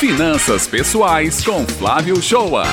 Finanças Pessoais com Flávio Shoa.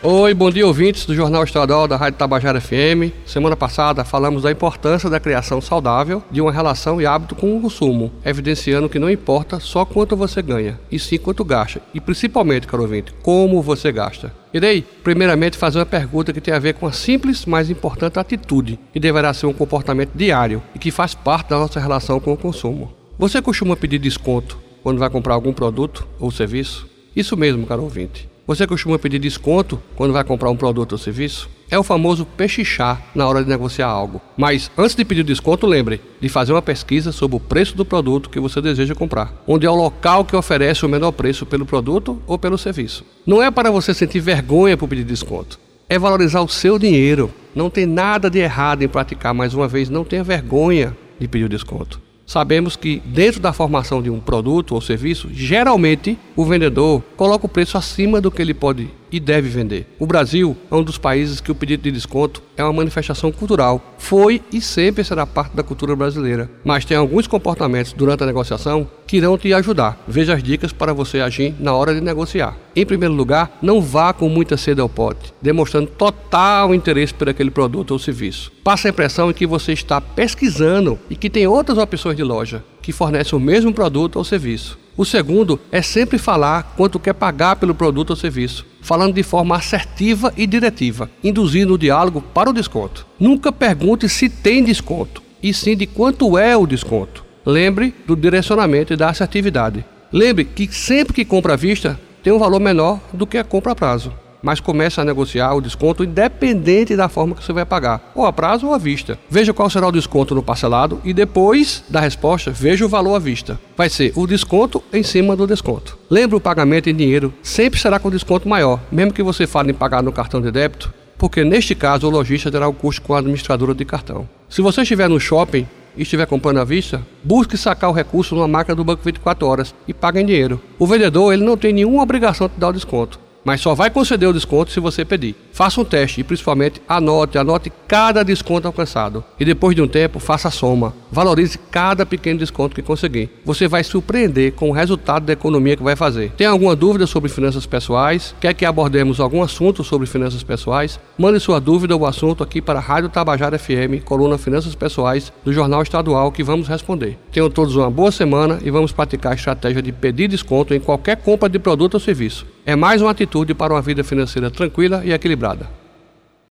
Oi, bom dia ouvintes do Jornal Estadual da Rádio Tabajara FM. Semana passada falamos da importância da criação saudável de uma relação e hábito com o consumo, evidenciando que não importa só quanto você ganha, e sim quanto gasta, e principalmente, caro ouvinte, como você gasta. Irei, primeiramente, fazer uma pergunta que tem a ver com a simples, mas importante atitude, que deverá ser um comportamento diário e que faz parte da nossa relação com o consumo. Você costuma pedir desconto quando vai comprar algum produto ou serviço? Isso mesmo, caro ouvinte. Você costuma pedir desconto quando vai comprar um produto ou serviço? É o famoso pechichar na hora de negociar algo. Mas antes de pedir desconto, lembre de fazer uma pesquisa sobre o preço do produto que você deseja comprar, onde é o local que oferece o menor preço pelo produto ou pelo serviço. Não é para você sentir vergonha por pedir desconto. É valorizar o seu dinheiro. Não tem nada de errado em praticar, mais uma vez, não tenha vergonha de pedir desconto. Sabemos que dentro da formação de um produto ou serviço, geralmente o vendedor coloca o preço acima do que ele pode e deve vender. O Brasil é um dos países que o pedido de desconto é uma manifestação cultural. Foi e sempre será parte da cultura brasileira. Mas tem alguns comportamentos durante a negociação que irão te ajudar. Veja as dicas para você agir na hora de negociar. Em primeiro lugar, não vá com muita sede ao pote, demonstrando total interesse por aquele produto ou serviço. Passa a impressão de que você está pesquisando e que tem outras opções de loja que fornecem o mesmo produto ou serviço. O segundo é sempre falar quanto quer pagar pelo produto ou serviço, falando de forma assertiva e diretiva, induzindo o diálogo para o desconto. Nunca pergunte se tem desconto, e sim de quanto é o desconto. Lembre do direcionamento e da assertividade. Lembre que sempre que compra à vista tem um valor menor do que a compra a prazo mas comece a negociar o desconto independente da forma que você vai pagar, ou a prazo ou à vista. Veja qual será o desconto no parcelado e depois da resposta, veja o valor à vista. Vai ser o desconto em cima do desconto. Lembre o pagamento em dinheiro sempre será com desconto maior, mesmo que você fale em pagar no cartão de débito, porque neste caso o lojista terá o custo com a administradora de cartão. Se você estiver no shopping e estiver comprando à vista, busque sacar o recurso numa máquina do banco 24 horas e pague em dinheiro. O vendedor ele não tem nenhuma obrigação de dar o desconto mas só vai conceder o desconto se você pedir. Faça um teste e principalmente anote, anote cada desconto alcançado. E depois de um tempo, faça a soma. Valorize cada pequeno desconto que conseguir. Você vai surpreender com o resultado da economia que vai fazer. Tem alguma dúvida sobre finanças pessoais? Quer que abordemos algum assunto sobre finanças pessoais? Mande sua dúvida ou assunto aqui para a Rádio Tabajara FM, coluna Finanças Pessoais do Jornal Estadual que vamos responder. Tenham todos uma boa semana e vamos praticar a estratégia de pedir desconto em qualquer compra de produto ou serviço. É mais uma atitude para uma vida financeira tranquila e equilibrada.